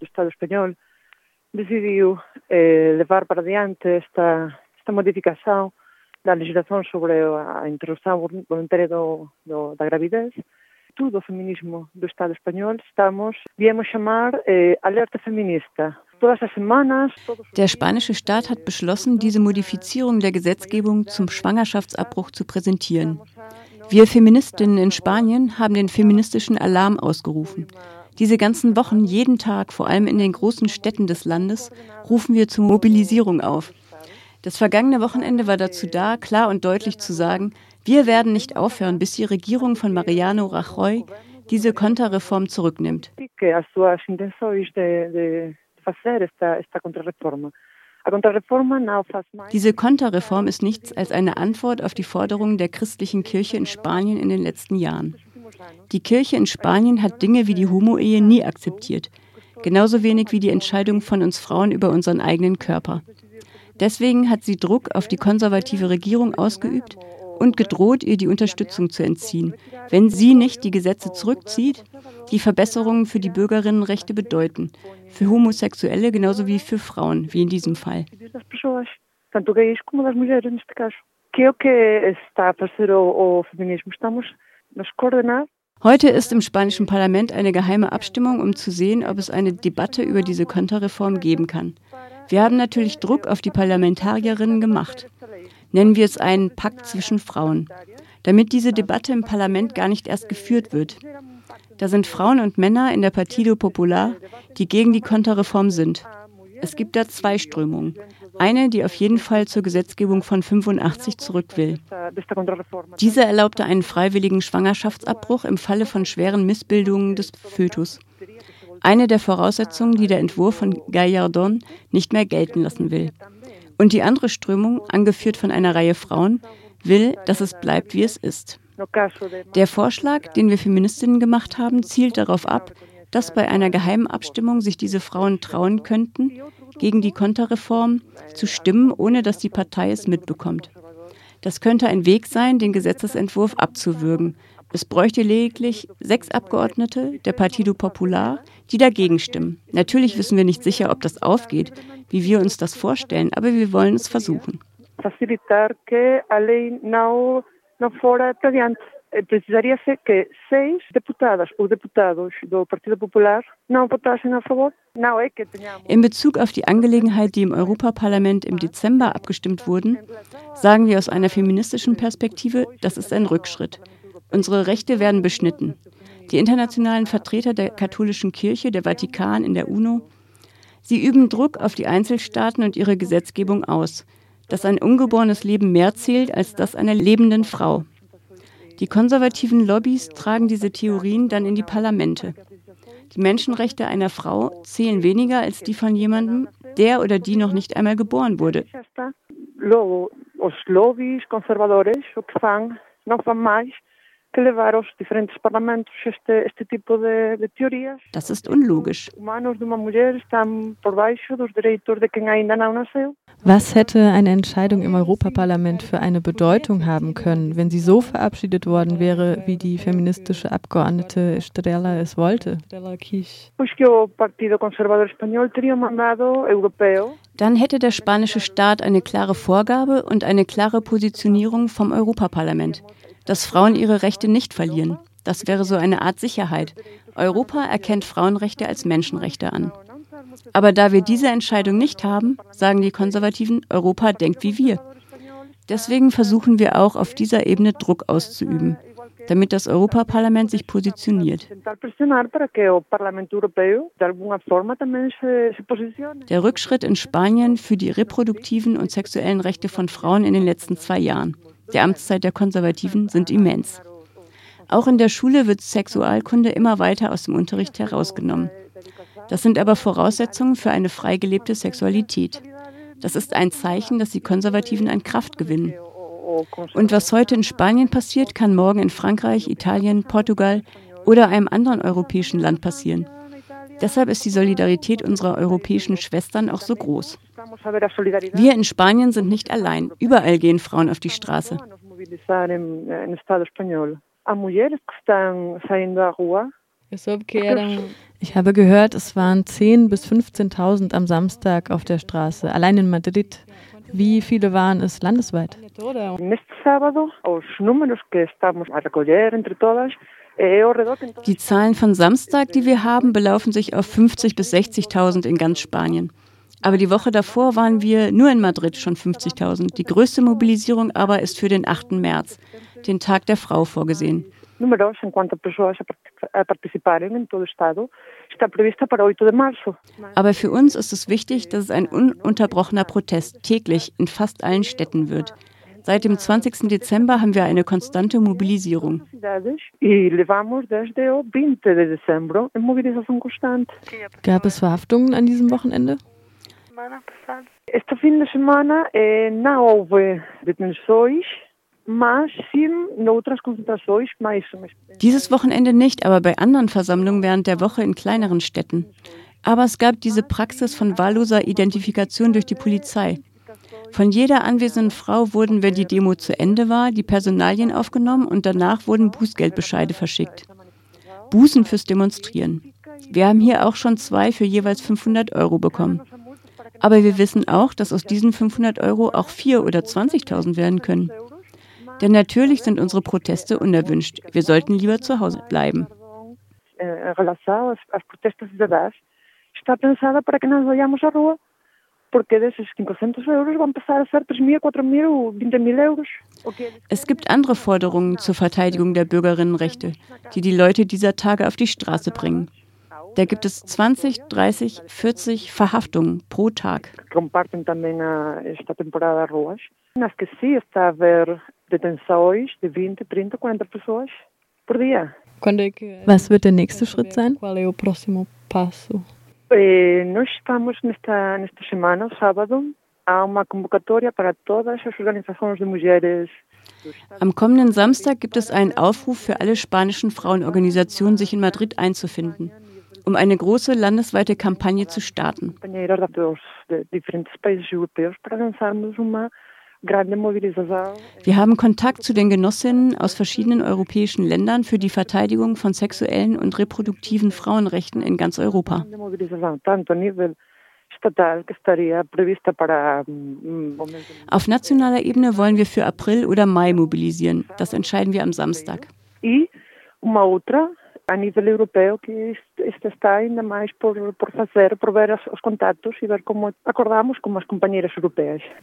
O Estado espanhol decidiu eh, levar para adiante esta, esta modificação da legislação sobre a interrupção voluntária do, do, da gravidez. Tudo o feminismo do Estado espanhol estamos, viemos chamar eh, alerta feminista. Der spanische Staat hat beschlossen, diese Modifizierung der Gesetzgebung zum Schwangerschaftsabbruch zu präsentieren. Wir Feministinnen in Spanien haben den feministischen Alarm ausgerufen. Diese ganzen Wochen, jeden Tag, vor allem in den großen Städten des Landes, rufen wir zur Mobilisierung auf. Das vergangene Wochenende war dazu da, klar und deutlich zu sagen, wir werden nicht aufhören, bis die Regierung von Mariano Rajoy diese Konterreform zurücknimmt. Diese Konterreform ist nichts als eine Antwort auf die Forderungen der christlichen Kirche in Spanien in den letzten Jahren. Die Kirche in Spanien hat Dinge wie die Homo-Ehe nie akzeptiert, genauso wenig wie die Entscheidung von uns Frauen über unseren eigenen Körper. Deswegen hat sie Druck auf die konservative Regierung ausgeübt und gedroht, ihr die Unterstützung zu entziehen, wenn sie nicht die Gesetze zurückzieht, die Verbesserungen für die Bürgerinnenrechte bedeuten, für Homosexuelle genauso wie für Frauen, wie in diesem Fall. Heute ist im spanischen Parlament eine geheime Abstimmung, um zu sehen, ob es eine Debatte über diese Konterreform geben kann. Wir haben natürlich Druck auf die Parlamentarierinnen gemacht. Nennen wir es einen Pakt zwischen Frauen, damit diese Debatte im Parlament gar nicht erst geführt wird. Da sind Frauen und Männer in der Partido Popular, die gegen die Konterreform sind. Es gibt da zwei Strömungen. Eine, die auf jeden Fall zur Gesetzgebung von 85 zurück will. Diese erlaubte einen freiwilligen Schwangerschaftsabbruch im Falle von schweren Missbildungen des Fötus. Eine der Voraussetzungen, die der Entwurf von Gallardon nicht mehr gelten lassen will. Und die andere Strömung, angeführt von einer Reihe Frauen, will, dass es bleibt, wie es ist. Der Vorschlag, den wir Feministinnen gemacht haben, zielt darauf ab, dass bei einer geheimen Abstimmung sich diese Frauen trauen könnten, gegen die Konterreform zu stimmen, ohne dass die Partei es mitbekommt. Das könnte ein Weg sein, den Gesetzesentwurf abzuwürgen. Es bräuchte lediglich sechs Abgeordnete der Partido Popular, die dagegen stimmen. Natürlich wissen wir nicht sicher, ob das aufgeht, wie wir uns das vorstellen, aber wir wollen es versuchen. Facilitar que a lei não, não. Eh, precisaria ser que seis deputadas ou deputados do Partido Popular não votassem a favor. In Bezug auf die Angelegenheit, die im Europaparlament im Dezember abgestimmt wurden, sagen wir aus einer feministischen Perspektive, das ist ein Rückschritt. Unsere Rechte werden beschnitten. Die internationalen Vertreter der katholischen Kirche, der Vatikan in der UNO, sie üben Druck auf die Einzelstaaten und ihre Gesetzgebung aus, dass ein ungeborenes Leben mehr zählt als das einer lebenden Frau. Die konservativen Lobbys tragen diese Theorien dann in die Parlamente. Die Menschenrechte einer Frau zählen weniger als die von jemandem, der oder die noch nicht einmal geboren wurde. Das ist unlogisch. Was hätte eine Entscheidung im Europaparlament für eine Bedeutung haben können, wenn sie so verabschiedet worden wäre, wie die feministische Abgeordnete Estrella es wollte? Dann hätte der spanische Staat eine klare Vorgabe und eine klare Positionierung vom Europaparlament dass Frauen ihre Rechte nicht verlieren. Das wäre so eine Art Sicherheit. Europa erkennt Frauenrechte als Menschenrechte an. Aber da wir diese Entscheidung nicht haben, sagen die Konservativen, Europa denkt wie wir. Deswegen versuchen wir auch auf dieser Ebene Druck auszuüben, damit das Europaparlament sich positioniert. Der Rückschritt in Spanien für die reproduktiven und sexuellen Rechte von Frauen in den letzten zwei Jahren der Amtszeit der Konservativen sind immens. Auch in der Schule wird Sexualkunde immer weiter aus dem Unterricht herausgenommen. Das sind aber Voraussetzungen für eine freigelebte Sexualität. Das ist ein Zeichen, dass die Konservativen an Kraft gewinnen. Und was heute in Spanien passiert, kann morgen in Frankreich, Italien, Portugal oder einem anderen europäischen Land passieren. Deshalb ist die Solidarität unserer europäischen Schwestern auch so groß. Wir in Spanien sind nicht allein. Überall gehen Frauen auf die Straße. Ich habe gehört, es waren 10.000 bis 15.000 am Samstag auf der Straße, allein in Madrid. Wie viele waren es landesweit? Die Zahlen von Samstag, die wir haben, belaufen sich auf 50.000 bis 60.000 in ganz Spanien. Aber die Woche davor waren wir nur in Madrid schon 50.000. Die größte Mobilisierung aber ist für den 8. März, den Tag der Frau, vorgesehen números en cuanto a persoas a participarem en todo o Estado está prevista para 8 de março. Aber für uns ist es wichtig, dass es ein ununterbrochener Protest täglich in fast allen Städten wird. Seit dem 20. Dezember haben wir eine konstante Mobilisierung. Gab es Verhaftungen an diesem Wochenende? Este fim de semana eh, não houve detenções. Dieses Wochenende nicht, aber bei anderen Versammlungen während der Woche in kleineren Städten. Aber es gab diese Praxis von wahlloser Identifikation durch die Polizei. Von jeder anwesenden Frau wurden, wenn die Demo zu Ende war, die Personalien aufgenommen und danach wurden Bußgeldbescheide verschickt. Bußen fürs Demonstrieren. Wir haben hier auch schon zwei für jeweils 500 Euro bekommen. Aber wir wissen auch, dass aus diesen 500 Euro auch 4.000 oder 20.000 werden können. Denn natürlich sind unsere Proteste unerwünscht. Wir sollten lieber zu Hause bleiben. Es gibt andere Forderungen zur Verteidigung der Bürgerinnenrechte, die die Leute dieser Tage auf die Straße bringen. Da gibt es 20, 30, 40 Verhaftungen pro Tag. Detenções de 20, 30, 40 pessoas por dia. Was wird der nächste Schritt sein? Qual é o próximo passo? Eh, nós estamos nesta, nesta semana, sábado, há uma convocatória para todas as organizações de mulheres am kommenden Samstag gibt es einen Aufruf für alle spanischen Frauenorganisationen, sich in Madrid einzufinden, um eine große landesweite Kampagne zu starten. Wir haben Kontakt zu den Genossinnen aus verschiedenen europäischen Ländern für die Verteidigung von sexuellen und reproduktiven Frauenrechten in ganz Europa. Auf nationaler Ebene wollen wir für April oder Mai mobilisieren. Das entscheiden wir am Samstag.